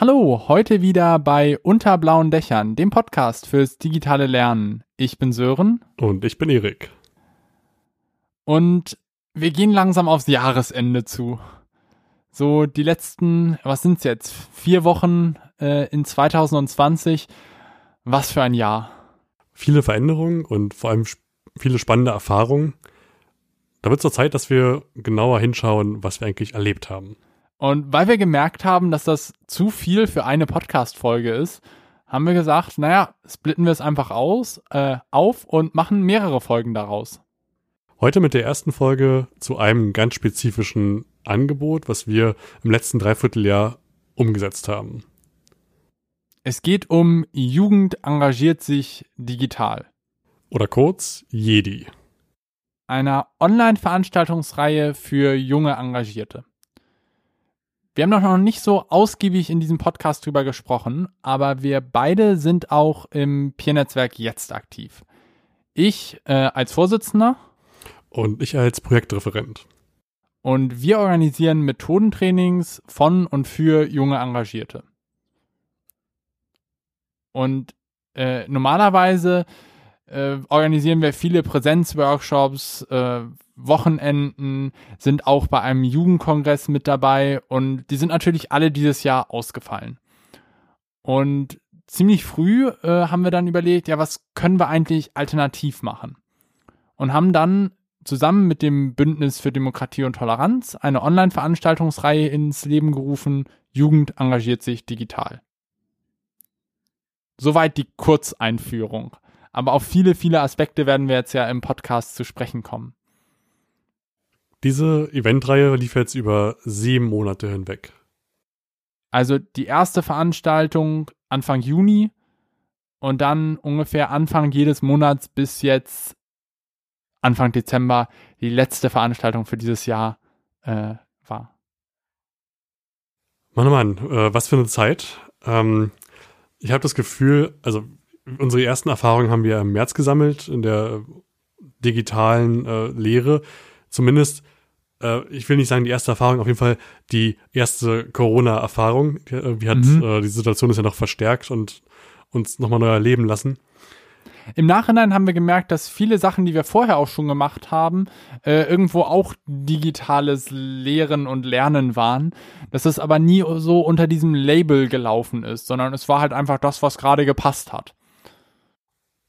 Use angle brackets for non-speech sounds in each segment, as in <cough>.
Hallo, heute wieder bei Unter blauen Dächern, dem Podcast fürs digitale Lernen. Ich bin Sören. Und ich bin Erik. Und wir gehen langsam aufs Jahresende zu. So die letzten, was sind's jetzt? Vier Wochen äh, in 2020. Was für ein Jahr. Viele Veränderungen und vor allem viele spannende Erfahrungen. Da wird es Zeit, dass wir genauer hinschauen, was wir eigentlich erlebt haben. Und weil wir gemerkt haben, dass das zu viel für eine Podcast-Folge ist, haben wir gesagt, naja, splitten wir es einfach aus, äh, auf und machen mehrere Folgen daraus. Heute mit der ersten Folge zu einem ganz spezifischen Angebot, was wir im letzten Dreivierteljahr umgesetzt haben. Es geht um Jugend engagiert sich digital. Oder kurz JEDI. Einer Online-Veranstaltungsreihe für junge Engagierte. Wir haben noch nicht so ausgiebig in diesem Podcast drüber gesprochen, aber wir beide sind auch im Peer-Netzwerk jetzt aktiv. Ich äh, als Vorsitzender. Und ich als Projektreferent. Und wir organisieren Methodentrainings von und für junge Engagierte. Und äh, normalerweise äh, organisieren wir viele Präsenzworkshops, äh, Wochenenden, sind auch bei einem Jugendkongress mit dabei und die sind natürlich alle dieses Jahr ausgefallen. Und ziemlich früh äh, haben wir dann überlegt, ja, was können wir eigentlich alternativ machen? Und haben dann zusammen mit dem Bündnis für Demokratie und Toleranz eine Online-Veranstaltungsreihe ins Leben gerufen, Jugend engagiert sich digital. Soweit die Kurzeinführung. Aber auf viele, viele Aspekte werden wir jetzt ja im Podcast zu sprechen kommen. Diese Eventreihe lief jetzt über sieben Monate hinweg. Also die erste Veranstaltung Anfang Juni und dann ungefähr Anfang jedes Monats bis jetzt Anfang Dezember die letzte Veranstaltung für dieses Jahr äh, war. Mann, oh Mann, äh, was für eine Zeit. Ähm, ich habe das Gefühl, also unsere ersten Erfahrungen haben wir im März gesammelt in der digitalen äh, Lehre. Zumindest, äh, ich will nicht sagen die erste Erfahrung, auf jeden Fall die erste Corona-Erfahrung. Äh, wie hat mhm. äh, die Situation ist ja noch verstärkt und uns nochmal neu erleben lassen. Im Nachhinein haben wir gemerkt, dass viele Sachen, die wir vorher auch schon gemacht haben, äh, irgendwo auch digitales Lehren und Lernen waren. Dass es aber nie so unter diesem Label gelaufen ist, sondern es war halt einfach das, was gerade gepasst hat.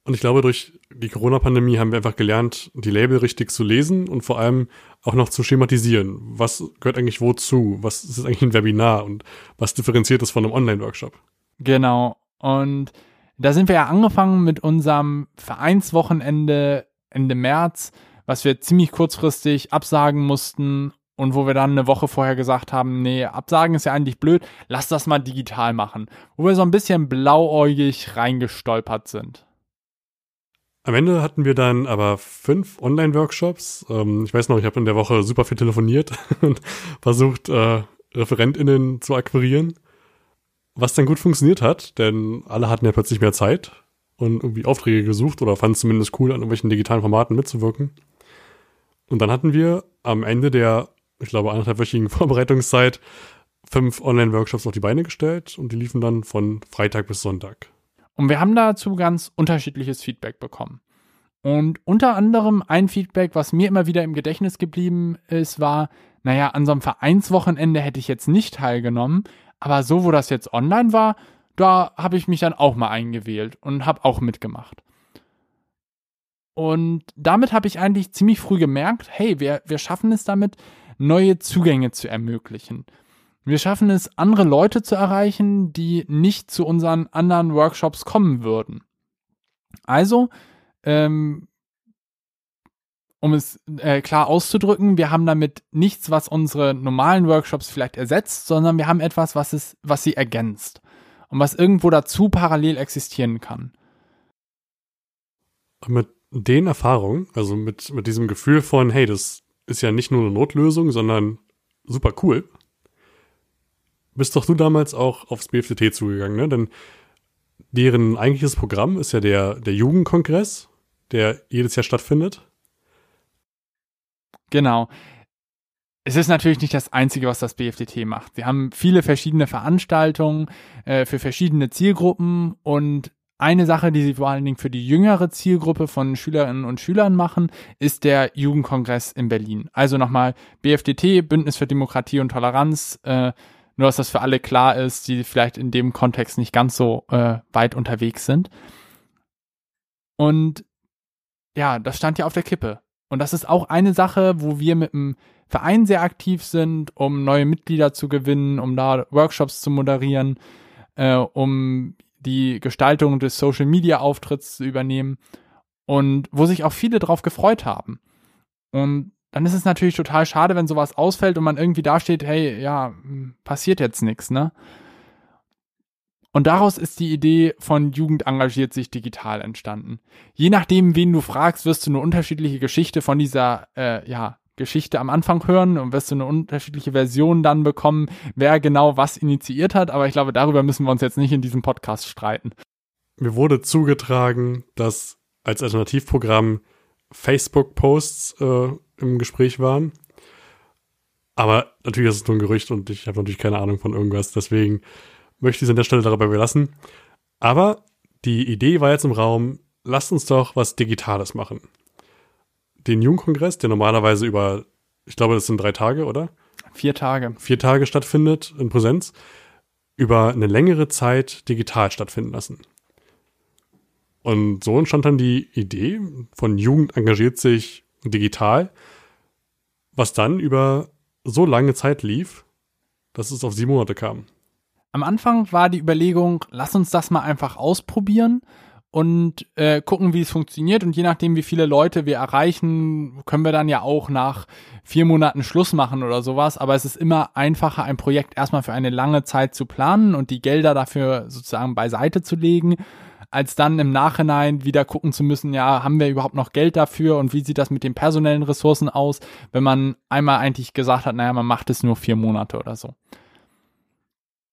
Und ich glaube, durch die Corona-Pandemie haben wir einfach gelernt, die Label richtig zu lesen und vor allem auch noch zu schematisieren. Was gehört eigentlich wozu? Was ist eigentlich ein Webinar und was differenziert es von einem Online-Workshop? Genau. Und da sind wir ja angefangen mit unserem Vereinswochenende Ende März, was wir ziemlich kurzfristig absagen mussten und wo wir dann eine Woche vorher gesagt haben, nee, absagen ist ja eigentlich blöd, lass das mal digital machen. Wo wir so ein bisschen blauäugig reingestolpert sind. Am Ende hatten wir dann aber fünf Online-Workshops. Ähm, ich weiß noch, ich habe in der Woche super viel telefoniert <laughs> und versucht, äh, ReferentInnen zu akquirieren. Was dann gut funktioniert hat, denn alle hatten ja plötzlich mehr Zeit und irgendwie Aufträge gesucht oder fanden es zumindest cool, an irgendwelchen digitalen Formaten mitzuwirken. Und dann hatten wir am Ende der, ich glaube, anderthalbwöchigen <laughs> Vorbereitungszeit fünf Online-Workshops auf die Beine gestellt und die liefen dann von Freitag bis Sonntag. Und wir haben dazu ganz unterschiedliches Feedback bekommen. Und unter anderem ein Feedback, was mir immer wieder im Gedächtnis geblieben ist, war, naja, an so einem Vereinswochenende hätte ich jetzt nicht teilgenommen, aber so, wo das jetzt online war, da habe ich mich dann auch mal eingewählt und habe auch mitgemacht. Und damit habe ich eigentlich ziemlich früh gemerkt, hey, wir, wir schaffen es damit, neue Zugänge zu ermöglichen. Wir schaffen es, andere Leute zu erreichen, die nicht zu unseren anderen Workshops kommen würden. Also, ähm, um es äh, klar auszudrücken, wir haben damit nichts, was unsere normalen Workshops vielleicht ersetzt, sondern wir haben etwas, was, es, was sie ergänzt und was irgendwo dazu parallel existieren kann. Mit den Erfahrungen, also mit, mit diesem Gefühl von, hey, das ist ja nicht nur eine Notlösung, sondern super cool, bist doch du damals auch aufs BFDT zugegangen, ne? Denn deren eigentliches Programm ist ja der, der Jugendkongress, der jedes Jahr stattfindet. Genau. es ist natürlich nicht das Einzige, was das BFDT macht. Sie haben viele verschiedene Veranstaltungen äh, für verschiedene Zielgruppen und eine Sache, die sie vor allen Dingen für die jüngere Zielgruppe von Schülerinnen und Schülern machen, ist der Jugendkongress in Berlin. Also nochmal BFDT, Bündnis für Demokratie und Toleranz, äh, nur dass das für alle klar ist, die vielleicht in dem Kontext nicht ganz so äh, weit unterwegs sind. Und ja, das stand ja auf der Kippe. Und das ist auch eine Sache, wo wir mit dem Verein sehr aktiv sind, um neue Mitglieder zu gewinnen, um da Workshops zu moderieren, äh, um die Gestaltung des Social Media Auftritts zu übernehmen und wo sich auch viele drauf gefreut haben. Und dann ist es natürlich total schade, wenn sowas ausfällt und man irgendwie dasteht, hey, ja, passiert jetzt nichts, ne? Und daraus ist die Idee von Jugend engagiert sich digital entstanden. Je nachdem, wen du fragst, wirst du eine unterschiedliche Geschichte von dieser äh, ja, Geschichte am Anfang hören und wirst du eine unterschiedliche Version dann bekommen, wer genau was initiiert hat. Aber ich glaube, darüber müssen wir uns jetzt nicht in diesem Podcast streiten. Mir wurde zugetragen, dass als Alternativprogramm Facebook-Posts äh, im Gespräch waren. Aber natürlich ist es nur ein Gerücht und ich habe natürlich keine Ahnung von irgendwas. Deswegen möchte ich es an der Stelle dabei belassen. Aber die Idee war jetzt im Raum, lasst uns doch was Digitales machen den Jugendkongress, der normalerweise über, ich glaube, das sind drei Tage, oder? Vier Tage. Vier Tage stattfindet in Präsenz, über eine längere Zeit digital stattfinden lassen. Und so entstand dann die Idee von Jugend engagiert sich digital, was dann über so lange Zeit lief, dass es auf sieben Monate kam. Am Anfang war die Überlegung, lass uns das mal einfach ausprobieren und äh, gucken, wie es funktioniert. Und je nachdem, wie viele Leute wir erreichen, können wir dann ja auch nach vier Monaten Schluss machen oder sowas. Aber es ist immer einfacher, ein Projekt erstmal für eine lange Zeit zu planen und die Gelder dafür sozusagen beiseite zu legen, als dann im Nachhinein wieder gucken zu müssen, ja, haben wir überhaupt noch Geld dafür und wie sieht das mit den personellen Ressourcen aus, wenn man einmal eigentlich gesagt hat, naja, man macht es nur vier Monate oder so.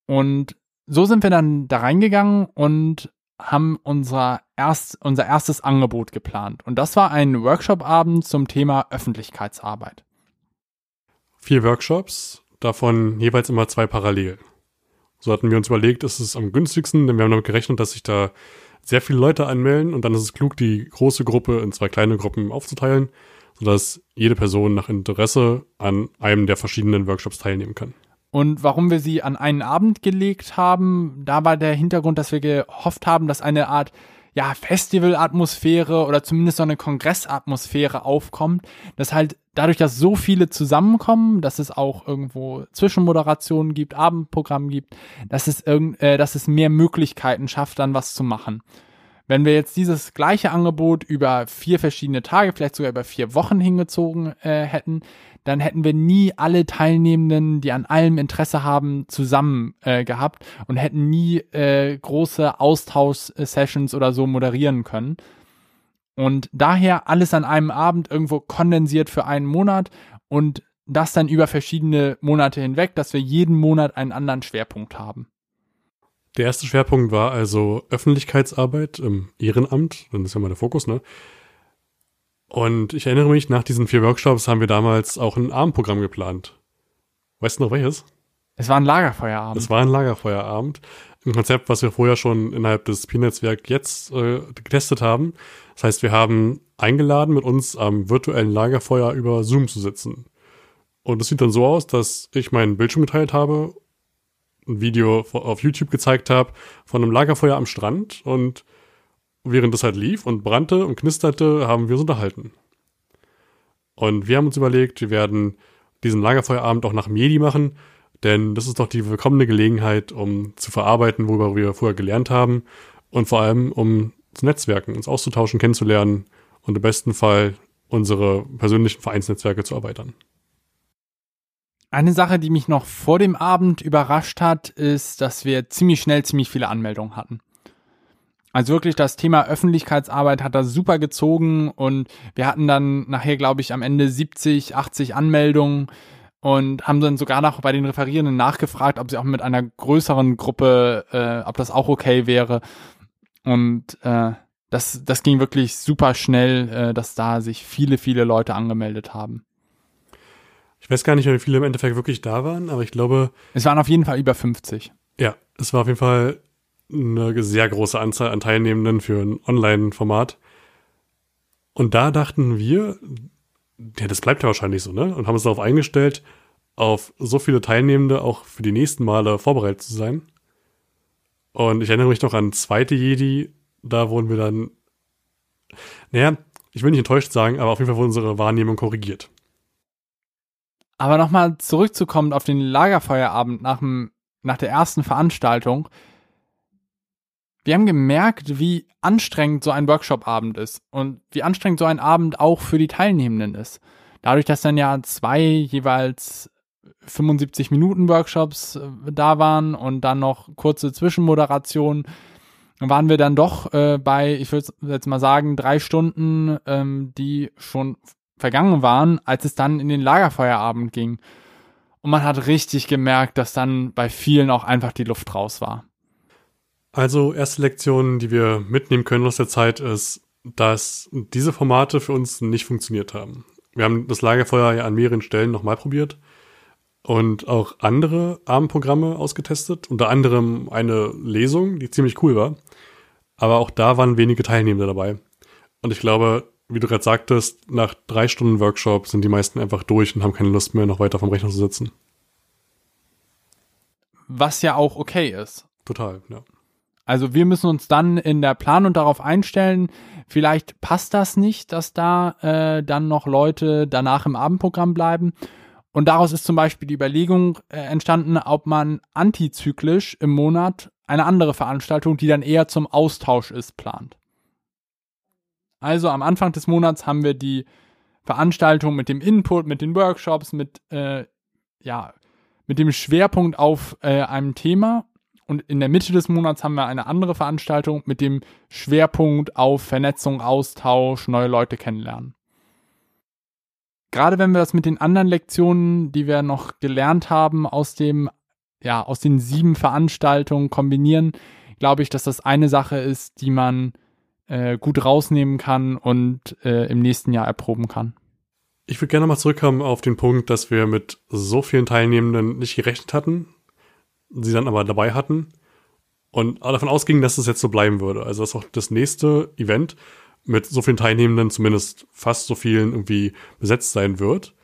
Und so sind wir dann da reingegangen und haben unser, erst, unser erstes Angebot geplant. Und das war ein Workshop-Abend zum Thema Öffentlichkeitsarbeit. Vier Workshops, davon jeweils immer zwei parallel. So hatten wir uns überlegt, ist es am günstigsten, denn wir haben damit gerechnet, dass sich da sehr viele Leute anmelden und dann ist es klug, die große Gruppe in zwei kleine Gruppen aufzuteilen, sodass jede Person nach Interesse an einem der verschiedenen Workshops teilnehmen kann. Und warum wir sie an einen Abend gelegt haben, da war der Hintergrund, dass wir gehofft haben, dass eine Art ja, Festivalatmosphäre oder zumindest so eine Kongressatmosphäre aufkommt, dass halt dadurch, dass so viele zusammenkommen, dass es auch irgendwo Zwischenmoderationen gibt, Abendprogramm gibt, dass es irgend, äh, dass es mehr Möglichkeiten schafft, dann was zu machen. Wenn wir jetzt dieses gleiche Angebot über vier verschiedene Tage, vielleicht sogar über vier Wochen hingezogen äh, hätten, dann hätten wir nie alle Teilnehmenden, die an allem Interesse haben, zusammen äh, gehabt und hätten nie äh, große Austausch-Sessions oder so moderieren können. Und daher alles an einem Abend irgendwo kondensiert für einen Monat und das dann über verschiedene Monate hinweg, dass wir jeden Monat einen anderen Schwerpunkt haben. Der erste Schwerpunkt war also Öffentlichkeitsarbeit im Ehrenamt, dann ist ja mal der Fokus, ne? Und ich erinnere mich, nach diesen vier Workshops haben wir damals auch ein Abendprogramm geplant. Weißt du noch welches? Es war ein Lagerfeuerabend. Es war ein Lagerfeuerabend. Ein Konzept, was wir vorher schon innerhalb des Pi-Netzwerk jetzt äh, getestet haben. Das heißt, wir haben eingeladen, mit uns am virtuellen Lagerfeuer über Zoom zu sitzen. Und es sieht dann so aus, dass ich meinen Bildschirm geteilt habe, ein Video auf YouTube gezeigt habe von einem Lagerfeuer am Strand und während das halt lief und brannte und knisterte, haben wir uns unterhalten. Und wir haben uns überlegt, wir werden diesen Lagerfeuerabend auch nach Medi machen, denn das ist doch die willkommene Gelegenheit, um zu verarbeiten, worüber wir vorher gelernt haben und vor allem um zu netzwerken, uns auszutauschen, kennenzulernen und im besten Fall unsere persönlichen Vereinsnetzwerke zu erweitern. Eine Sache, die mich noch vor dem Abend überrascht hat, ist, dass wir ziemlich schnell ziemlich viele Anmeldungen hatten. Also wirklich das Thema Öffentlichkeitsarbeit hat da super gezogen und wir hatten dann nachher, glaube ich, am Ende 70, 80 Anmeldungen und haben dann sogar noch bei den Referierenden nachgefragt, ob sie auch mit einer größeren Gruppe, äh, ob das auch okay wäre. Und äh, das, das ging wirklich super schnell, äh, dass da sich viele, viele Leute angemeldet haben. Ich weiß gar nicht, wie viele im Endeffekt wirklich da waren, aber ich glaube. Es waren auf jeden Fall über 50. Ja, es war auf jeden Fall eine sehr große Anzahl an Teilnehmenden für ein Online-Format. Und da dachten wir, ja, das bleibt ja wahrscheinlich so, ne? Und haben uns darauf eingestellt, auf so viele Teilnehmende auch für die nächsten Male vorbereitet zu sein. Und ich erinnere mich noch an zweite Jedi, da wurden wir dann, naja, ich will nicht enttäuscht sagen, aber auf jeden Fall wurde unsere Wahrnehmung korrigiert. Aber nochmal zurückzukommen auf den Lagerfeuerabend nach, dem, nach der ersten Veranstaltung. Wir haben gemerkt, wie anstrengend so ein Workshop-Abend ist und wie anstrengend so ein Abend auch für die Teilnehmenden ist. Dadurch, dass dann ja zwei jeweils 75 Minuten Workshops äh, da waren und dann noch kurze Zwischenmoderationen, waren wir dann doch äh, bei, ich würde jetzt mal sagen, drei Stunden, ähm, die schon vergangen waren, als es dann in den Lagerfeuerabend ging. Und man hat richtig gemerkt, dass dann bei vielen auch einfach die Luft raus war. Also erste Lektion, die wir mitnehmen können aus der Zeit, ist, dass diese Formate für uns nicht funktioniert haben. Wir haben das Lagerfeuer ja an mehreren Stellen nochmal probiert und auch andere Abendprogramme ausgetestet, unter anderem eine Lesung, die ziemlich cool war. Aber auch da waren wenige Teilnehmende dabei. Und ich glaube, wie du gerade sagtest, nach drei Stunden Workshop sind die meisten einfach durch und haben keine Lust mehr, noch weiter vom Rechner zu sitzen. Was ja auch okay ist. Total, ja. Also wir müssen uns dann in der Planung darauf einstellen, vielleicht passt das nicht, dass da äh, dann noch Leute danach im Abendprogramm bleiben. Und daraus ist zum Beispiel die Überlegung äh, entstanden, ob man antizyklisch im Monat eine andere Veranstaltung, die dann eher zum Austausch ist, plant. Also am Anfang des Monats haben wir die Veranstaltung mit dem Input, mit den Workshops, mit, äh, ja, mit dem Schwerpunkt auf äh, einem Thema. Und in der Mitte des Monats haben wir eine andere Veranstaltung mit dem Schwerpunkt auf Vernetzung, Austausch, neue Leute kennenlernen. Gerade wenn wir das mit den anderen Lektionen, die wir noch gelernt haben, aus dem, ja, aus den sieben Veranstaltungen kombinieren, glaube ich, dass das eine Sache ist, die man äh, gut rausnehmen kann und äh, im nächsten Jahr erproben kann. Ich würde gerne mal zurückkommen auf den Punkt, dass wir mit so vielen Teilnehmenden nicht gerechnet hatten, sie dann aber dabei hatten und davon ausgingen, dass es jetzt so bleiben würde. Also dass auch das nächste Event mit so vielen Teilnehmenden, zumindest fast so vielen irgendwie besetzt sein wird.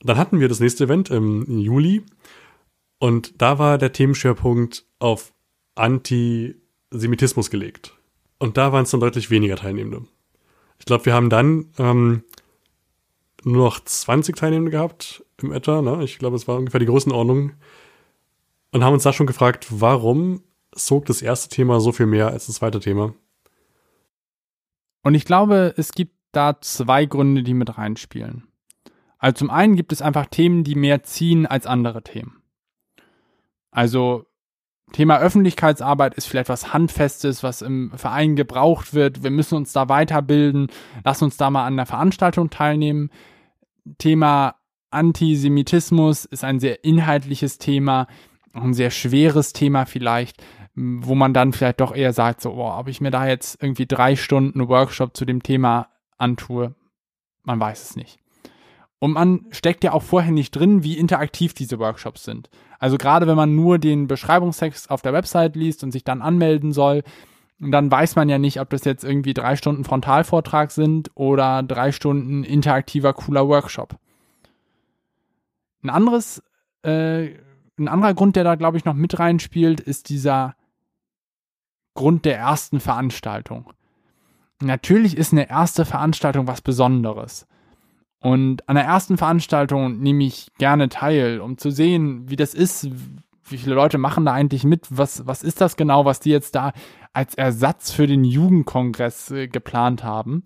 Dann hatten wir das nächste Event im Juli und da war der Themenschwerpunkt auf Antisemitismus gelegt. Und da waren es dann deutlich weniger Teilnehmende. Ich glaube, wir haben dann ähm, nur noch 20 Teilnehmende gehabt im etwa. Ne? Ich glaube, es war ungefähr die Größenordnung. Und haben uns da schon gefragt, warum zog das erste Thema so viel mehr als das zweite Thema? Und ich glaube, es gibt da zwei Gründe, die mit reinspielen. Also zum einen gibt es einfach Themen, die mehr ziehen als andere Themen. Also Thema Öffentlichkeitsarbeit ist vielleicht was Handfestes, was im Verein gebraucht wird. Wir müssen uns da weiterbilden. Lass uns da mal an der Veranstaltung teilnehmen. Thema Antisemitismus ist ein sehr inhaltliches Thema, ein sehr schweres Thema vielleicht, wo man dann vielleicht doch eher sagt, so, oh, ob ich mir da jetzt irgendwie drei Stunden Workshop zu dem Thema antue, man weiß es nicht. Und man steckt ja auch vorher nicht drin, wie interaktiv diese Workshops sind. Also gerade wenn man nur den Beschreibungstext auf der Website liest und sich dann anmelden soll, dann weiß man ja nicht, ob das jetzt irgendwie drei Stunden Frontalvortrag sind oder drei Stunden interaktiver, cooler Workshop. Ein anderes, äh, ein anderer Grund, der da, glaube ich, noch mit reinspielt, ist dieser Grund der ersten Veranstaltung. Natürlich ist eine erste Veranstaltung was Besonderes. Und an der ersten Veranstaltung nehme ich gerne teil, um zu sehen, wie das ist, wie viele Leute machen da eigentlich mit, was, was ist das genau, was die jetzt da als Ersatz für den Jugendkongress äh, geplant haben.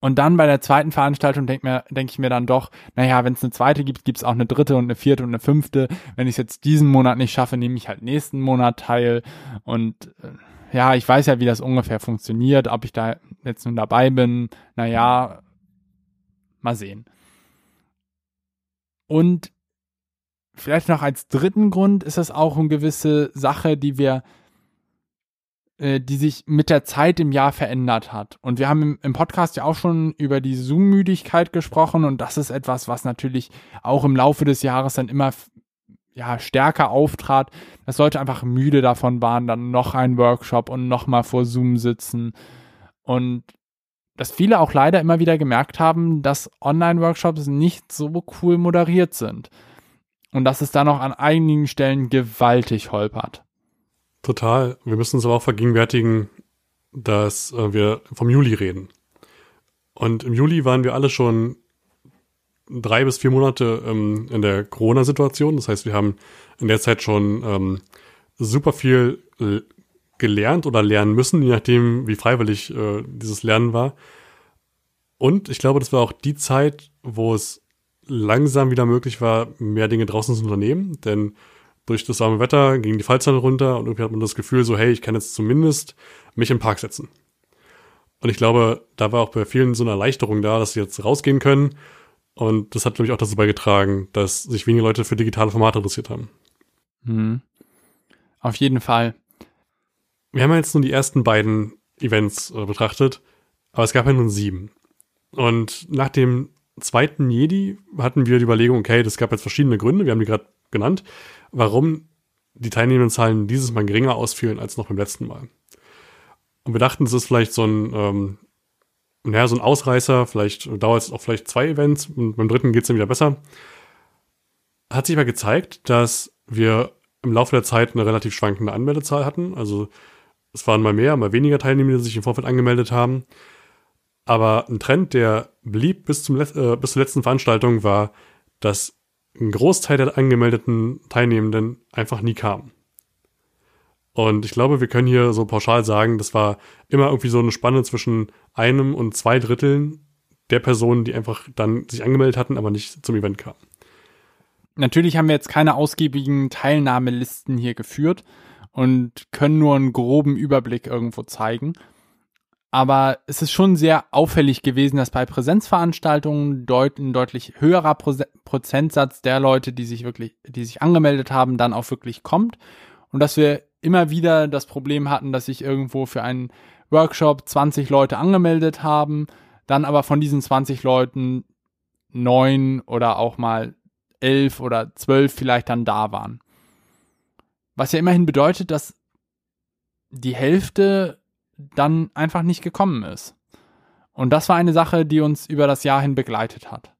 Und dann bei der zweiten Veranstaltung denke denk ich mir dann doch, naja, wenn es eine zweite gibt, gibt es auch eine dritte und eine vierte und eine fünfte. Wenn ich es jetzt diesen Monat nicht schaffe, nehme ich halt nächsten Monat teil. Und äh, ja, ich weiß ja, wie das ungefähr funktioniert, ob ich da jetzt nun dabei bin, naja, mal sehen. Und vielleicht noch als dritten Grund ist das auch eine gewisse Sache, die wir äh, die sich mit der Zeit im Jahr verändert hat. Und wir haben im, Podcast ja auch schon über die Zoom-Müdigkeit gesprochen und das ist etwas, was natürlich auch im Laufe des Jahres dann immer ja, stärker auftrat, dass Leute einfach müde davon waren, dann noch ein Workshop und nochmal vor Zoom sitzen. Und dass viele auch leider immer wieder gemerkt haben, dass Online-Workshops nicht so cool moderiert sind. Und dass es da noch an einigen Stellen gewaltig holpert. Total. Wir müssen uns aber auch vergegenwärtigen, dass äh, wir vom Juli reden. Und im Juli waren wir alle schon drei bis vier Monate ähm, in der Corona-Situation. Das heißt, wir haben in der Zeit schon ähm, super viel gelernt oder lernen müssen, je nachdem, wie freiwillig äh, dieses Lernen war. Und ich glaube, das war auch die Zeit, wo es langsam wieder möglich war, mehr Dinge draußen zu unternehmen. Denn durch das warme Wetter gingen die Fallzahlen runter und irgendwie hat man das Gefühl so, hey, ich kann jetzt zumindest mich im Park setzen. Und ich glaube, da war auch bei vielen so eine Erleichterung da, dass sie jetzt rausgehen können und das hat, glaube ich, auch dazu beigetragen, dass sich wenige Leute für digitale Formate interessiert haben. Mhm. Auf jeden Fall. Wir haben ja jetzt nur die ersten beiden Events äh, betrachtet, aber es gab ja nun sieben. Und nach dem zweiten Jedi hatten wir die Überlegung, okay, das gab jetzt verschiedene Gründe, wir haben die gerade genannt, warum die teilnehmenden Zahlen dieses Mal geringer ausfielen als noch beim letzten Mal. Und wir dachten, es ist vielleicht so ein ähm, naja, so ein Ausreißer, vielleicht dauert es auch vielleicht zwei Events und beim dritten geht es dann wieder besser. Hat sich aber gezeigt, dass wir im Laufe der Zeit eine relativ schwankende Anmeldezahl hatten. Also es waren mal mehr, mal weniger Teilnehmer, die sich im Vorfeld angemeldet haben. Aber ein Trend, der blieb bis, zum, äh, bis zur letzten Veranstaltung, war, dass ein Großteil der angemeldeten Teilnehmenden einfach nie kam. Und ich glaube, wir können hier so pauschal sagen, das war immer irgendwie so eine Spanne zwischen einem und zwei Dritteln der Personen, die einfach dann sich angemeldet hatten, aber nicht zum Event kamen. Natürlich haben wir jetzt keine ausgiebigen Teilnahmelisten hier geführt und können nur einen groben Überblick irgendwo zeigen. Aber es ist schon sehr auffällig gewesen, dass bei Präsenzveranstaltungen deut ein deutlich höherer Pro Prozentsatz der Leute, die sich wirklich, die sich angemeldet haben, dann auch wirklich kommt. Und dass wir immer wieder das Problem hatten, dass sich irgendwo für einen Workshop 20 Leute angemeldet haben, dann aber von diesen 20 Leuten neun oder auch mal elf oder zwölf vielleicht dann da waren. Was ja immerhin bedeutet, dass die Hälfte dann einfach nicht gekommen ist. Und das war eine Sache, die uns über das Jahr hin begleitet hat.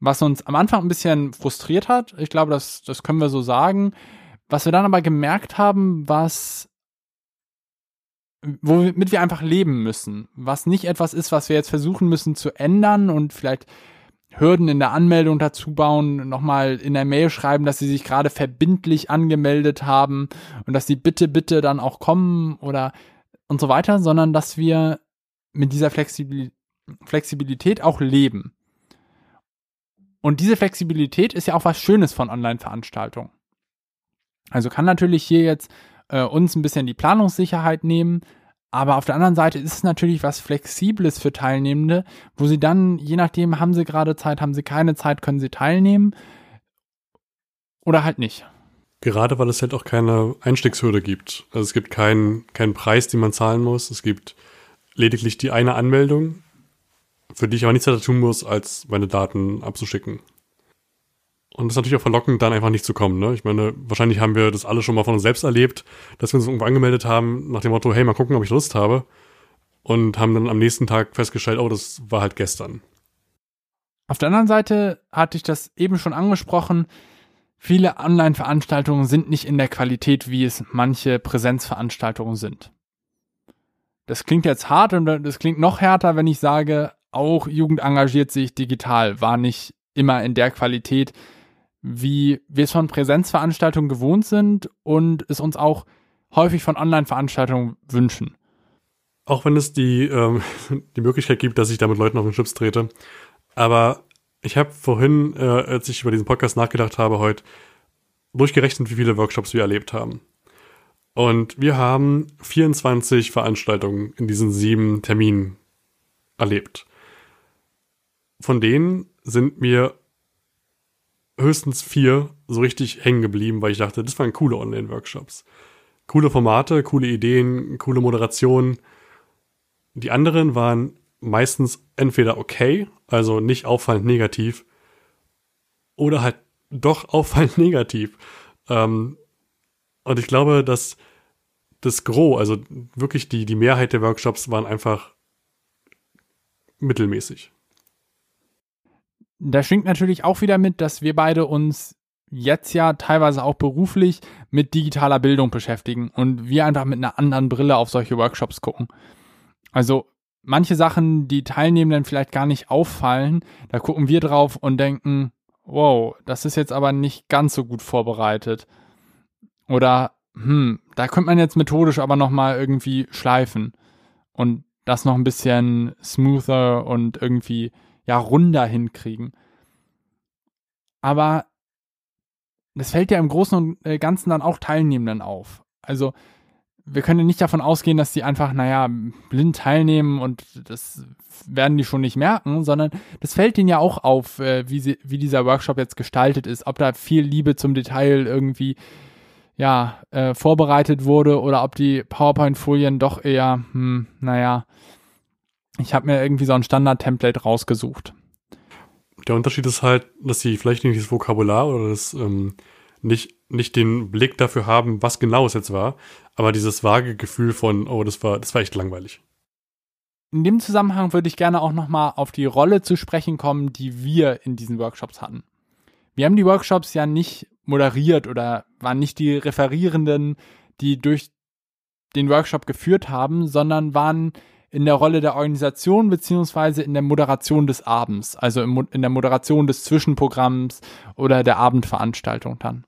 Was uns am Anfang ein bisschen frustriert hat, ich glaube, das, das können wir so sagen, was wir dann aber gemerkt haben, was womit wir einfach leben müssen, was nicht etwas ist, was wir jetzt versuchen müssen zu ändern und vielleicht Hürden in der Anmeldung dazu bauen, nochmal in der Mail schreiben, dass sie sich gerade verbindlich angemeldet haben und dass sie bitte, bitte dann auch kommen oder und so weiter, sondern dass wir mit dieser Flexibilität auch leben. Und diese Flexibilität ist ja auch was Schönes von Online-Veranstaltungen. Also kann natürlich hier jetzt äh, uns ein bisschen die Planungssicherheit nehmen, aber auf der anderen Seite ist es natürlich was Flexibles für Teilnehmende, wo sie dann, je nachdem, haben sie gerade Zeit, haben sie keine Zeit, können sie teilnehmen oder halt nicht. Gerade weil es halt auch keine Einstiegshürde gibt. Also es gibt keinen keinen Preis, den man zahlen muss. Es gibt lediglich die eine Anmeldung, für die ich aber nichts weiter tun muss, als meine Daten abzuschicken. Und es ist natürlich auch verlockend, dann einfach nicht zu kommen. Ne? Ich meine, wahrscheinlich haben wir das alle schon mal von uns selbst erlebt, dass wir uns irgendwo angemeldet haben, nach dem Motto, hey, mal gucken, ob ich Lust habe. Und haben dann am nächsten Tag festgestellt, oh, das war halt gestern. Auf der anderen Seite hatte ich das eben schon angesprochen. Viele Online-Veranstaltungen sind nicht in der Qualität, wie es manche Präsenzveranstaltungen sind. Das klingt jetzt hart und das klingt noch härter, wenn ich sage, auch Jugend engagiert sich digital, war nicht immer in der Qualität, wie wir es von Präsenzveranstaltungen gewohnt sind und es uns auch häufig von Online-Veranstaltungen wünschen. Auch wenn es die, ähm, <laughs> die Möglichkeit gibt, dass ich da mit Leuten auf den Chips trete. Aber ich habe vorhin, äh, als ich über diesen Podcast nachgedacht habe, heute durchgerechnet, wie viele Workshops wir erlebt haben. Und wir haben 24 Veranstaltungen in diesen sieben Terminen erlebt. Von denen sind mir höchstens vier so richtig hängen geblieben, weil ich dachte, das waren coole Online-Workshops. coole Formate, coole Ideen, coole Moderation. Die anderen waren meistens entweder okay, also nicht auffallend negativ, oder halt doch <laughs> auffallend negativ. Ähm, und ich glaube, dass das Gros, also wirklich die, die Mehrheit der Workshops waren einfach mittelmäßig. Da schwingt natürlich auch wieder mit, dass wir beide uns jetzt ja teilweise auch beruflich mit digitaler Bildung beschäftigen und wir einfach mit einer anderen Brille auf solche Workshops gucken. Also manche Sachen, die Teilnehmenden vielleicht gar nicht auffallen, da gucken wir drauf und denken, wow, das ist jetzt aber nicht ganz so gut vorbereitet. Oder, hm, da könnte man jetzt methodisch aber nochmal irgendwie schleifen und das noch ein bisschen smoother und irgendwie, ja, runder hinkriegen. Aber das fällt ja im Großen und äh, Ganzen dann auch Teilnehmenden auf. Also wir können nicht davon ausgehen, dass die einfach, naja, blind teilnehmen und das werden die schon nicht merken, sondern das fällt ihnen ja auch auf, äh, wie, sie, wie dieser Workshop jetzt gestaltet ist, ob da viel Liebe zum Detail irgendwie ja, äh, vorbereitet wurde oder ob die PowerPoint-Folien doch eher, hm, naja, ich habe mir irgendwie so ein Standard-Template rausgesucht. Der Unterschied ist halt, dass sie vielleicht nicht das Vokabular oder das ähm, nicht, nicht den Blick dafür haben, was genau es jetzt war, aber dieses vage Gefühl von, oh, das war, das war echt langweilig. In dem Zusammenhang würde ich gerne auch nochmal auf die Rolle zu sprechen kommen, die wir in diesen Workshops hatten. Wir haben die Workshops ja nicht moderiert oder waren nicht die Referierenden, die durch den Workshop geführt haben, sondern waren in der Rolle der Organisation beziehungsweise in der Moderation des Abends, also in der Moderation des Zwischenprogramms oder der Abendveranstaltung dann.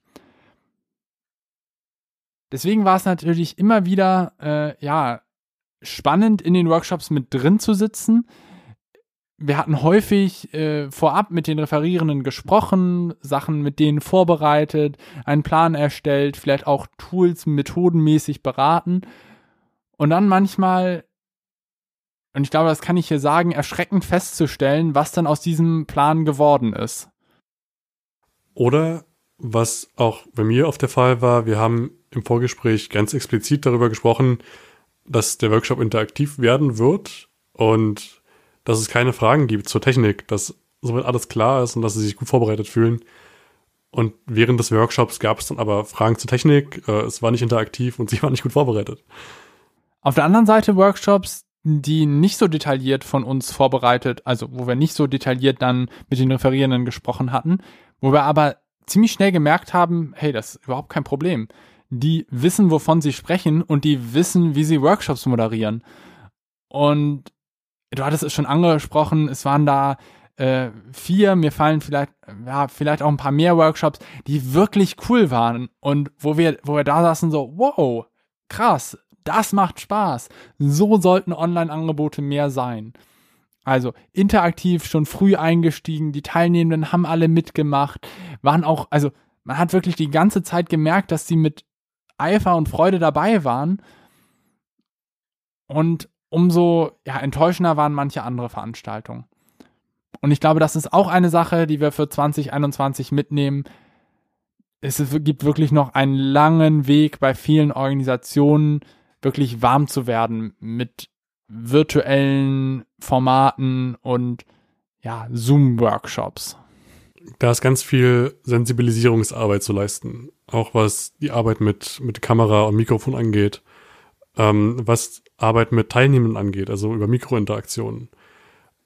Deswegen war es natürlich immer wieder äh, ja spannend in den Workshops mit drin zu sitzen. Wir hatten häufig äh, vorab mit den Referierenden gesprochen, Sachen mit denen vorbereitet, einen Plan erstellt, vielleicht auch Tools methodenmäßig beraten und dann manchmal und ich glaube, das kann ich hier sagen, erschreckend festzustellen, was dann aus diesem Plan geworden ist. Oder was auch bei mir auf der Fall war, wir haben im Vorgespräch ganz explizit darüber gesprochen, dass der Workshop interaktiv werden wird und dass es keine Fragen gibt zur Technik, dass soweit alles klar ist und dass sie sich gut vorbereitet fühlen. Und während des Workshops gab es dann aber Fragen zur Technik, äh, es war nicht interaktiv und <laughs> sie waren nicht gut vorbereitet. Auf der anderen Seite Workshops, die nicht so detailliert von uns vorbereitet, also wo wir nicht so detailliert dann mit den Referierenden gesprochen hatten, wo wir aber ziemlich schnell gemerkt haben, hey, das ist überhaupt kein Problem. Die wissen, wovon sie sprechen und die wissen, wie sie Workshops moderieren. Und du hattest es schon angesprochen, es waren da äh, vier, mir fallen vielleicht, ja, vielleicht auch ein paar mehr Workshops, die wirklich cool waren und wo wir, wo wir da saßen so, wow, krass, das macht Spaß. So sollten Online-Angebote mehr sein. Also interaktiv schon früh eingestiegen, die Teilnehmenden haben alle mitgemacht, waren auch, also man hat wirklich die ganze Zeit gemerkt, dass sie mit Eifer und Freude dabei waren. Und umso ja, enttäuschender waren manche andere Veranstaltungen. Und ich glaube, das ist auch eine Sache, die wir für 2021 mitnehmen. Es gibt wirklich noch einen langen Weg bei vielen Organisationen, wirklich warm zu werden mit virtuellen Formaten und ja, Zoom-Workshops. Da ist ganz viel Sensibilisierungsarbeit zu leisten, auch was die Arbeit mit, mit Kamera und Mikrofon angeht, ähm, was Arbeit mit Teilnehmern angeht, also über Mikrointeraktionen,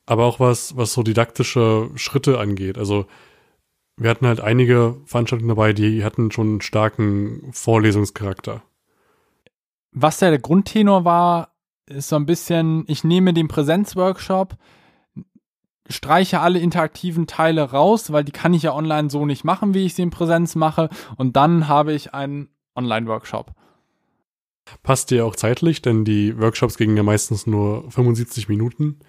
aber auch was, was so didaktische Schritte angeht. Also wir hatten halt einige Veranstaltungen dabei, die hatten schon einen starken Vorlesungscharakter was der Grundtenor war, ist so ein bisschen, ich nehme den Präsenzworkshop, streiche alle interaktiven Teile raus, weil die kann ich ja online so nicht machen, wie ich sie in Präsenz mache. Und dann habe ich einen Online-Workshop. Passt dir auch zeitlich, denn die Workshops gingen ja meistens nur 75 Minuten,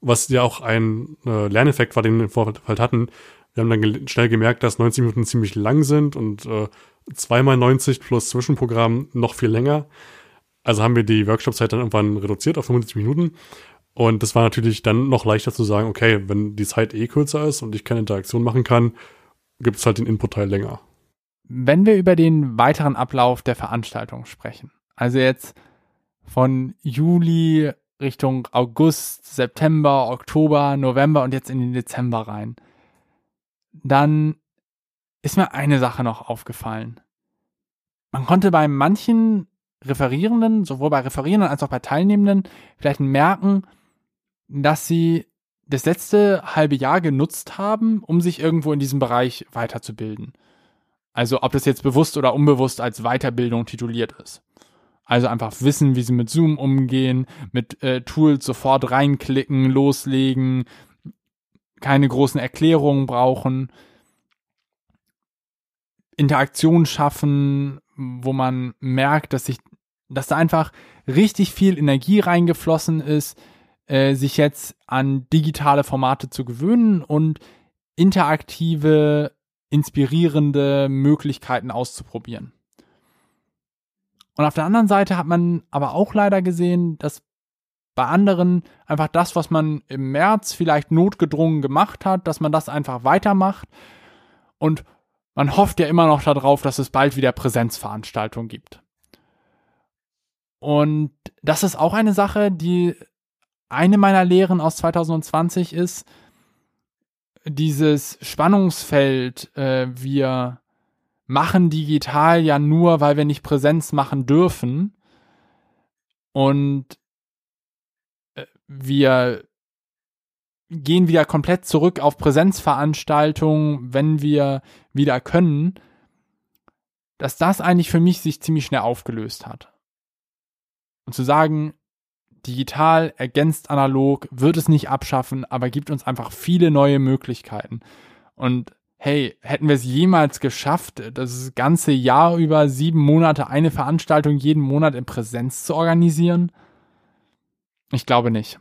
was ja auch ein äh, Lerneffekt war, den wir im Vorfeld hatten. Wir haben dann ge schnell gemerkt, dass 90 Minuten ziemlich lang sind und äh, zweimal 90 plus Zwischenprogramm noch viel länger. Also haben wir die Workshop-Zeit dann irgendwann reduziert auf 75 Minuten. Und das war natürlich dann noch leichter zu sagen, okay, wenn die Zeit eh kürzer ist und ich keine Interaktion machen kann, gibt es halt den Input-Teil länger. wenn wir über den weiteren Ablauf der Veranstaltung sprechen, also jetzt von Juli Richtung August, September, Oktober, November und jetzt in den Dezember rein, dann ist mir eine Sache noch aufgefallen. Man konnte bei manchen Referierenden, sowohl bei Referierenden als auch bei Teilnehmenden, vielleicht merken, dass sie das letzte halbe Jahr genutzt haben, um sich irgendwo in diesem Bereich weiterzubilden. Also ob das jetzt bewusst oder unbewusst als Weiterbildung tituliert ist. Also einfach wissen, wie sie mit Zoom umgehen, mit äh, Tools sofort reinklicken, loslegen, keine großen Erklärungen brauchen, Interaktion schaffen, wo man merkt, dass sich, dass da einfach richtig viel Energie reingeflossen ist, äh, sich jetzt an digitale Formate zu gewöhnen und interaktive, inspirierende Möglichkeiten auszuprobieren. Und auf der anderen Seite hat man aber auch leider gesehen, dass bei anderen einfach das, was man im März vielleicht notgedrungen gemacht hat, dass man das einfach weitermacht. Und man hofft ja immer noch darauf, dass es bald wieder Präsenzveranstaltungen gibt. Und das ist auch eine Sache, die eine meiner Lehren aus 2020 ist, dieses Spannungsfeld, äh, wir machen digital ja nur, weil wir nicht Präsenz machen dürfen. Und äh, wir gehen wieder komplett zurück auf Präsenzveranstaltungen, wenn wir wieder können, dass das eigentlich für mich sich ziemlich schnell aufgelöst hat. Und zu sagen, digital ergänzt analog, wird es nicht abschaffen, aber gibt uns einfach viele neue Möglichkeiten. Und hey, hätten wir es jemals geschafft, das ganze Jahr über sieben Monate eine Veranstaltung jeden Monat in Präsenz zu organisieren? Ich glaube nicht.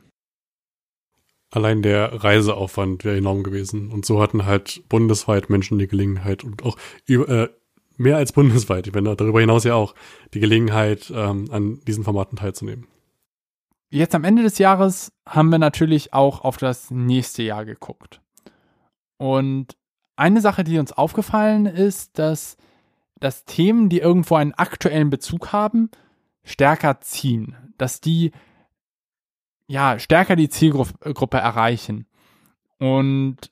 Allein der Reiseaufwand wäre enorm gewesen. Und so hatten halt bundesweit Menschen die Gelegenheit und auch über, äh, mehr als bundesweit, ich meine darüber hinaus ja auch, die Gelegenheit, ähm, an diesen Formaten teilzunehmen. Jetzt am Ende des Jahres haben wir natürlich auch auf das nächste Jahr geguckt. Und eine Sache, die uns aufgefallen ist, dass, dass Themen, die irgendwo einen aktuellen Bezug haben, stärker ziehen, dass die ja stärker die Zielgruppe erreichen. Und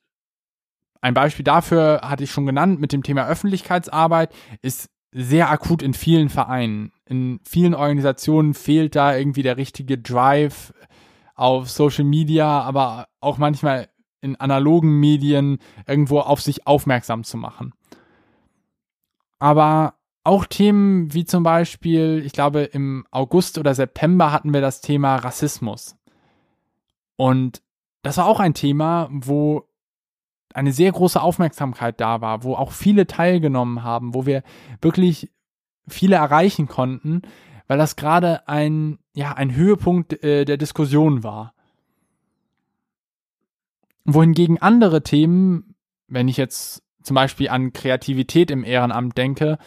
ein Beispiel dafür hatte ich schon genannt mit dem Thema Öffentlichkeitsarbeit, ist sehr akut in vielen Vereinen. In vielen Organisationen fehlt da irgendwie der richtige Drive auf Social Media, aber auch manchmal in analogen Medien irgendwo auf sich aufmerksam zu machen. Aber auch Themen wie zum Beispiel, ich glaube, im August oder September hatten wir das Thema Rassismus. Und das war auch ein Thema, wo eine sehr große Aufmerksamkeit da war, wo auch viele teilgenommen haben, wo wir wirklich viele erreichen konnten, weil das gerade ein, ja, ein Höhepunkt äh, der Diskussion war. Wohingegen andere Themen, wenn ich jetzt zum Beispiel an Kreativität im Ehrenamt denke,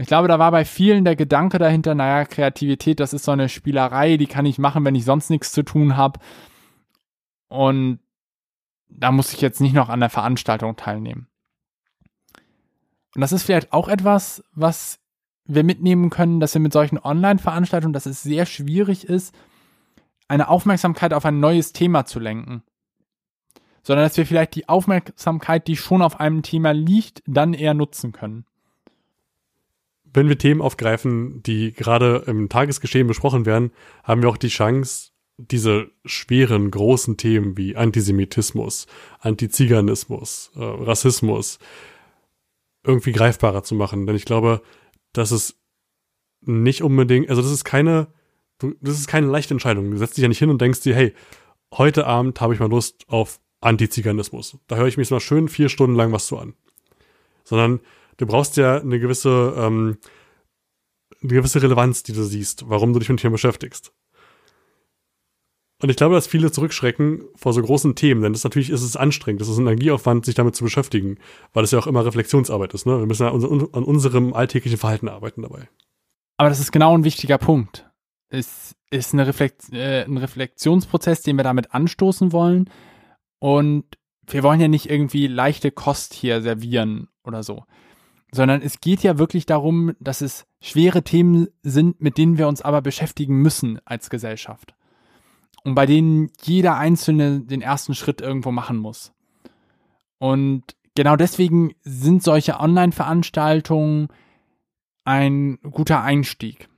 ich glaube, da war bei vielen der Gedanke dahinter, naja, Kreativität, das ist so eine Spielerei, die kann ich machen, wenn ich sonst nichts zu tun habe. Und da muss ich jetzt nicht noch an der Veranstaltung teilnehmen. Und das ist vielleicht auch etwas, was wir mitnehmen können, dass wir mit solchen Online-Veranstaltungen, dass es sehr schwierig ist, eine Aufmerksamkeit auf ein neues Thema zu lenken. Sondern dass wir vielleicht die Aufmerksamkeit, die schon auf einem Thema liegt, dann eher nutzen können. Wenn wir Themen aufgreifen, die gerade im Tagesgeschehen besprochen werden, haben wir auch die Chance, diese schweren, großen Themen wie Antisemitismus, Antiziganismus, äh, Rassismus irgendwie greifbarer zu machen. Denn ich glaube, dass es nicht unbedingt, also das ist keine, das ist keine leichte Entscheidung. Du setzt dich ja nicht hin und denkst dir, hey, heute Abend habe ich mal Lust auf Antiziganismus. Da höre ich jetzt mal schön vier Stunden lang was zu an. Sondern du brauchst ja eine gewisse, ähm, eine gewisse Relevanz, die du siehst, warum du dich mit dem Thema beschäftigst. Und ich glaube, dass viele zurückschrecken vor so großen Themen, denn das natürlich ist es anstrengend, das ist ein Energieaufwand, sich damit zu beschäftigen, weil es ja auch immer Reflexionsarbeit ist. Ne? Wir müssen ja an unserem alltäglichen Verhalten arbeiten dabei. Aber das ist genau ein wichtiger Punkt. Es ist eine Reflekt äh, ein Reflexionsprozess, den wir damit anstoßen wollen. Und wir wollen ja nicht irgendwie leichte Kost hier servieren oder so. sondern es geht ja wirklich darum, dass es schwere Themen sind, mit denen wir uns aber beschäftigen müssen als Gesellschaft. Und bei denen jeder Einzelne den ersten Schritt irgendwo machen muss. Und genau deswegen sind solche Online-Veranstaltungen ein guter Einstieg.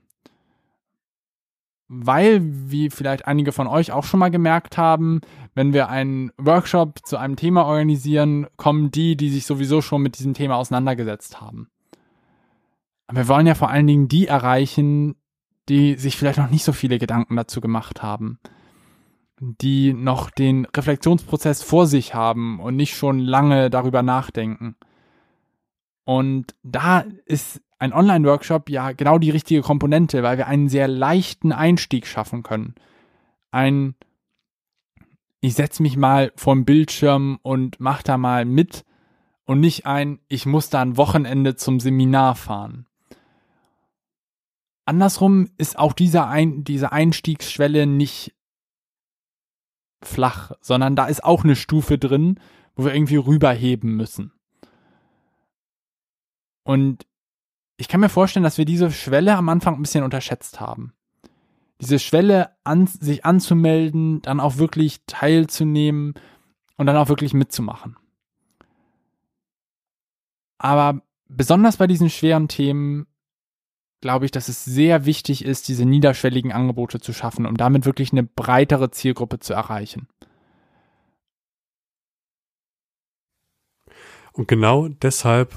Weil, wie vielleicht einige von euch auch schon mal gemerkt haben, wenn wir einen Workshop zu einem Thema organisieren, kommen die, die sich sowieso schon mit diesem Thema auseinandergesetzt haben. Aber wir wollen ja vor allen Dingen die erreichen, die sich vielleicht noch nicht so viele Gedanken dazu gemacht haben, die noch den Reflexionsprozess vor sich haben und nicht schon lange darüber nachdenken. Und da ist ein Online-Workshop ja genau die richtige Komponente, weil wir einen sehr leichten Einstieg schaffen können. Ein ich setze mich mal vorm Bildschirm und mach da mal mit und nicht ein, ich muss da ein Wochenende zum Seminar fahren. Andersrum ist auch dieser ein, diese Einstiegsschwelle nicht flach, sondern da ist auch eine Stufe drin, wo wir irgendwie rüberheben müssen. Und ich kann mir vorstellen, dass wir diese Schwelle am Anfang ein bisschen unterschätzt haben diese Schwelle an, sich anzumelden, dann auch wirklich teilzunehmen und dann auch wirklich mitzumachen. Aber besonders bei diesen schweren Themen glaube ich, dass es sehr wichtig ist, diese niederschwelligen Angebote zu schaffen, um damit wirklich eine breitere Zielgruppe zu erreichen. Und genau deshalb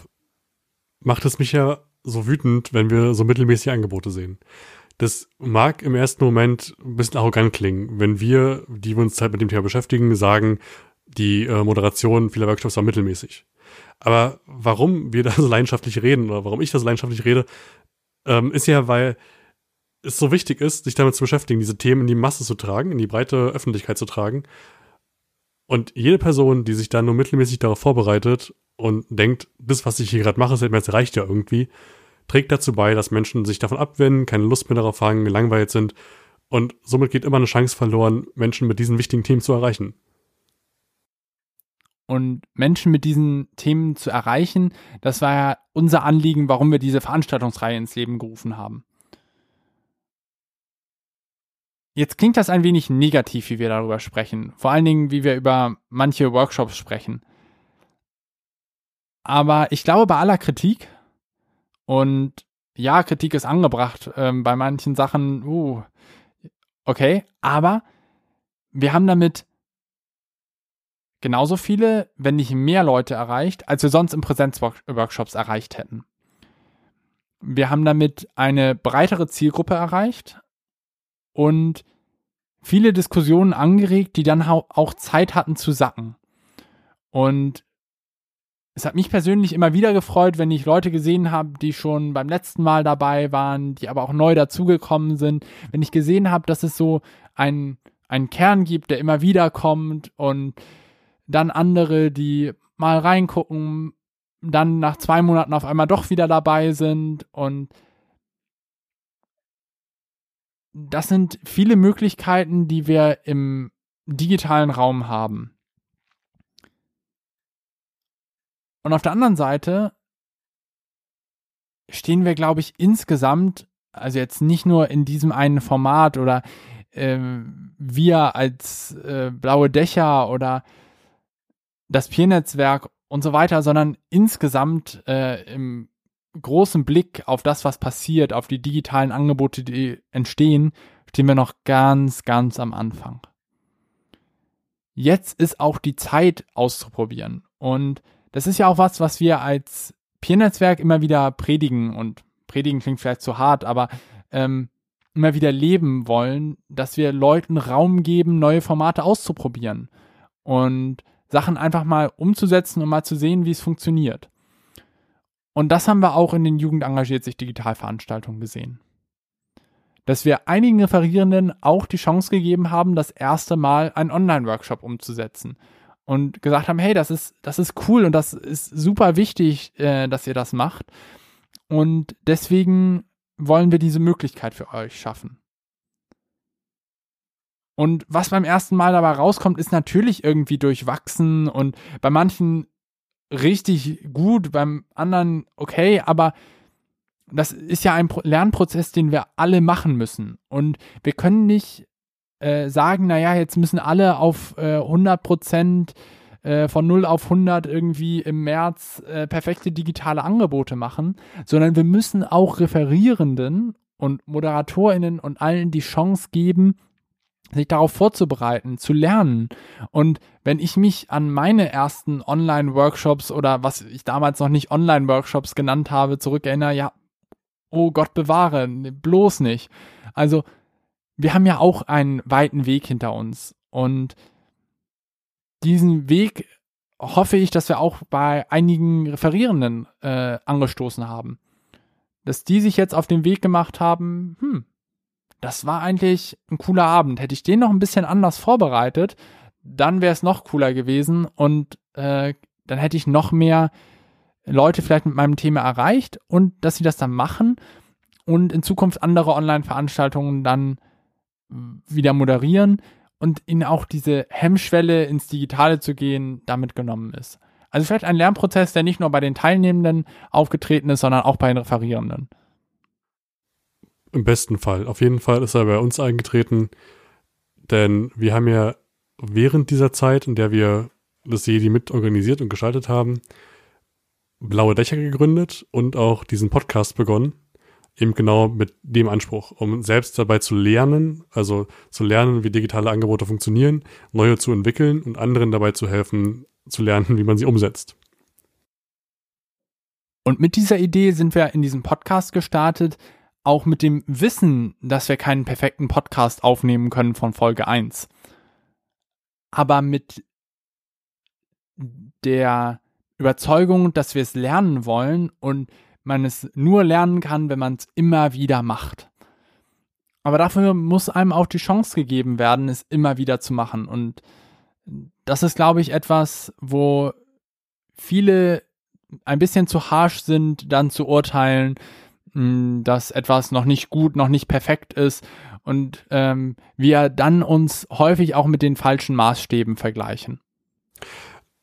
macht es mich ja so wütend, wenn wir so mittelmäßige Angebote sehen das mag im ersten Moment ein bisschen arrogant klingen, wenn wir, die wir uns halt mit dem Thema beschäftigen, sagen, die äh, Moderation vieler Workshops war mittelmäßig. Aber warum wir da so leidenschaftlich reden oder warum ich da so leidenschaftlich rede, ähm, ist ja, weil es so wichtig ist, sich damit zu beschäftigen, diese Themen in die Masse zu tragen, in die breite Öffentlichkeit zu tragen. Und jede Person, die sich da nur mittelmäßig darauf vorbereitet und denkt, das, was ich hier gerade mache, das reicht ja irgendwie, trägt dazu bei, dass Menschen sich davon abwenden, keine Lust mehr darauf haben, gelangweilt sind und somit geht immer eine Chance verloren, Menschen mit diesen wichtigen Themen zu erreichen. Und Menschen mit diesen Themen zu erreichen, das war ja unser Anliegen, warum wir diese Veranstaltungsreihe ins Leben gerufen haben. Jetzt klingt das ein wenig negativ, wie wir darüber sprechen. Vor allen Dingen, wie wir über manche Workshops sprechen. Aber ich glaube, bei aller Kritik und ja, Kritik ist angebracht ähm, bei manchen Sachen. Uh, okay, aber wir haben damit genauso viele, wenn nicht mehr Leute erreicht, als wir sonst in Präsenzworkshops erreicht hätten. Wir haben damit eine breitere Zielgruppe erreicht und viele Diskussionen angeregt, die dann auch Zeit hatten zu sacken. Und es hat mich persönlich immer wieder gefreut, wenn ich Leute gesehen habe, die schon beim letzten Mal dabei waren, die aber auch neu dazugekommen sind. Wenn ich gesehen habe, dass es so einen, einen Kern gibt, der immer wieder kommt und dann andere, die mal reingucken, dann nach zwei Monaten auf einmal doch wieder dabei sind und das sind viele Möglichkeiten, die wir im digitalen Raum haben. Und auf der anderen Seite stehen wir, glaube ich, insgesamt, also jetzt nicht nur in diesem einen Format oder äh, wir als äh, blaue Dächer oder das Peer-Netzwerk und so weiter, sondern insgesamt äh, im großen Blick auf das, was passiert, auf die digitalen Angebote, die entstehen, stehen wir noch ganz, ganz am Anfang. Jetzt ist auch die Zeit auszuprobieren. Und das ist ja auch was, was wir als Peer-Netzwerk immer wieder predigen. Und predigen klingt vielleicht zu hart, aber ähm, immer wieder leben wollen, dass wir Leuten Raum geben, neue Formate auszuprobieren. Und Sachen einfach mal umzusetzen und mal zu sehen, wie es funktioniert. Und das haben wir auch in den Jugend engagiert sich Digitalveranstaltungen gesehen. Dass wir einigen Referierenden auch die Chance gegeben haben, das erste Mal einen Online-Workshop umzusetzen und gesagt haben, hey, das ist, das ist cool und das ist super wichtig, äh, dass ihr das macht. Und deswegen wollen wir diese Möglichkeit für euch schaffen. Und was beim ersten Mal dabei rauskommt, ist natürlich irgendwie durchwachsen und bei manchen richtig gut, beim anderen okay, aber das ist ja ein Lernprozess, den wir alle machen müssen. Und wir können nicht äh, sagen, naja, jetzt müssen alle auf äh, 100 Prozent äh, von 0 auf 100 irgendwie im März äh, perfekte digitale Angebote machen, sondern wir müssen auch Referierenden und ModeratorInnen und allen die Chance geben, sich darauf vorzubereiten, zu lernen. Und wenn ich mich an meine ersten Online-Workshops oder was ich damals noch nicht Online-Workshops genannt habe, zurückerinnere, ja, oh Gott bewahre, bloß nicht. Also, wir haben ja auch einen weiten Weg hinter uns. Und diesen Weg hoffe ich, dass wir auch bei einigen Referierenden äh, angestoßen haben. Dass die sich jetzt auf den Weg gemacht haben, hm, das war eigentlich ein cooler Abend. Hätte ich den noch ein bisschen anders vorbereitet, dann wäre es noch cooler gewesen und äh, dann hätte ich noch mehr Leute vielleicht mit meinem Thema erreicht und dass sie das dann machen und in Zukunft andere Online-Veranstaltungen dann wieder moderieren und ihnen auch diese Hemmschwelle ins Digitale zu gehen damit genommen ist. Also vielleicht ein Lernprozess, der nicht nur bei den Teilnehmenden aufgetreten ist, sondern auch bei den Referierenden. Im besten Fall. Auf jeden Fall ist er bei uns eingetreten, denn wir haben ja während dieser Zeit, in der wir das Jedi mit organisiert und gestaltet haben, Blaue Dächer gegründet und auch diesen Podcast begonnen. Eben genau mit dem Anspruch, um selbst dabei zu lernen, also zu lernen, wie digitale Angebote funktionieren, neue zu entwickeln und anderen dabei zu helfen, zu lernen, wie man sie umsetzt. Und mit dieser Idee sind wir in diesem Podcast gestartet, auch mit dem Wissen, dass wir keinen perfekten Podcast aufnehmen können von Folge 1. Aber mit der Überzeugung, dass wir es lernen wollen und man es nur lernen kann, wenn man es immer wieder macht. Aber dafür muss einem auch die Chance gegeben werden, es immer wieder zu machen. Und das ist, glaube ich, etwas, wo viele ein bisschen zu harsh sind, dann zu urteilen, dass etwas noch nicht gut, noch nicht perfekt ist und ähm, wir dann uns häufig auch mit den falschen Maßstäben vergleichen.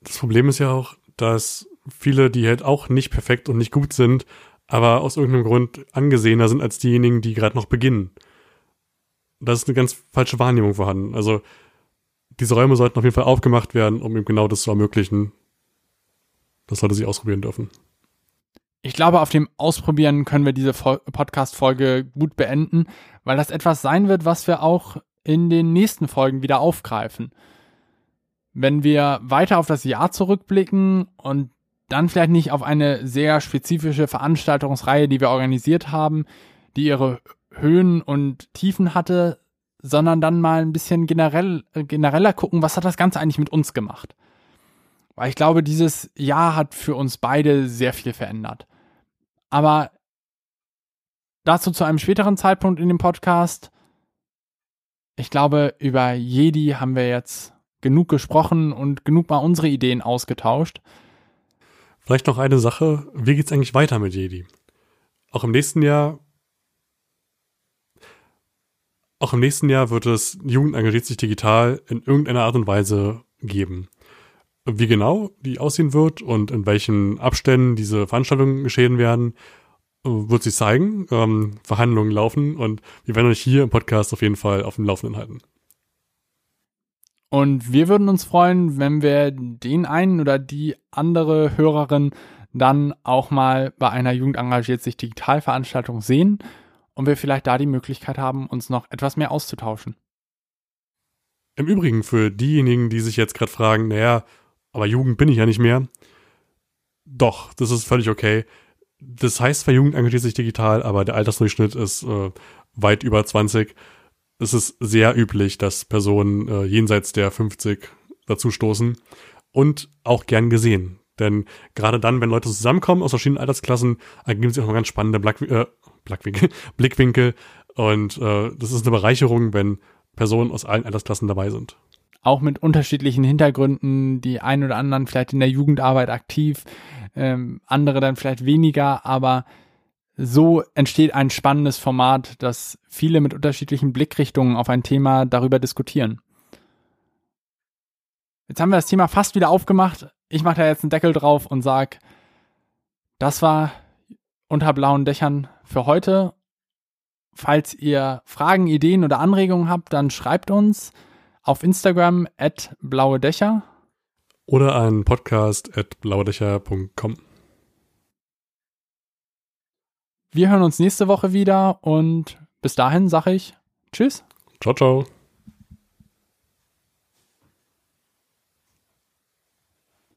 Das Problem ist ja auch, dass viele, die halt auch nicht perfekt und nicht gut sind, aber aus irgendeinem Grund angesehener sind als diejenigen, die gerade noch beginnen. Da ist eine ganz falsche Wahrnehmung vorhanden. Also diese Räume sollten auf jeden Fall aufgemacht werden, um eben genau das zu ermöglichen. Das sollte sie ausprobieren dürfen ich glaube, auf dem Ausprobieren können wir diese Podcast-Folge gut beenden, weil das etwas sein wird, was wir auch in den nächsten Folgen wieder aufgreifen. Wenn wir weiter auf das Jahr zurückblicken und dann vielleicht nicht auf eine sehr spezifische Veranstaltungsreihe, die wir organisiert haben, die ihre Höhen und Tiefen hatte, sondern dann mal ein bisschen generell, genereller gucken, was hat das Ganze eigentlich mit uns gemacht. Weil ich glaube, dieses Jahr hat für uns beide sehr viel verändert. Aber dazu zu einem späteren Zeitpunkt in dem Podcast. Ich glaube, über Jedi haben wir jetzt genug gesprochen und genug mal unsere Ideen ausgetauscht. Vielleicht noch eine Sache. Wie geht's eigentlich weiter mit Jedi? Auch im nächsten Jahr auch im nächsten Jahr wird es Jugend engagiert sich digital in irgendeiner Art und Weise geben. Wie genau die aussehen wird und in welchen Abständen diese Veranstaltungen geschehen werden, wird sich zeigen. Ähm, Verhandlungen laufen und wir werden euch hier im Podcast auf jeden Fall auf dem Laufenden halten. Und wir würden uns freuen, wenn wir den einen oder die andere Hörerin dann auch mal bei einer Jugend engagiert sich Digitalveranstaltung sehen und wir vielleicht da die Möglichkeit haben, uns noch etwas mehr auszutauschen. Im Übrigen für diejenigen, die sich jetzt gerade fragen, naja, aber Jugend bin ich ja nicht mehr. Doch, das ist völlig okay. Das heißt zwar, Jugend engagiert sich digital, aber der Altersdurchschnitt ist äh, weit über 20. Es ist sehr üblich, dass Personen äh, jenseits der 50 dazu stoßen und auch gern gesehen. Denn gerade dann, wenn Leute zusammenkommen aus verschiedenen Altersklassen, ergeben sich auch mal ganz spannende Black, äh, <laughs> Blickwinkel. Und äh, das ist eine Bereicherung, wenn Personen aus allen Altersklassen dabei sind auch mit unterschiedlichen Hintergründen, die ein oder anderen vielleicht in der Jugendarbeit aktiv, ähm, andere dann vielleicht weniger, aber so entsteht ein spannendes Format, dass viele mit unterschiedlichen Blickrichtungen auf ein Thema darüber diskutieren. Jetzt haben wir das Thema fast wieder aufgemacht. ich mache da jetzt einen Deckel drauf und sag, das war unter blauen Dächern für heute. Falls ihr Fragen, Ideen oder Anregungen habt, dann schreibt uns auf Instagram at blaue Dächer. Oder an podcast at blauedächer.com. Wir hören uns nächste Woche wieder und bis dahin sage ich Tschüss. Ciao, ciao.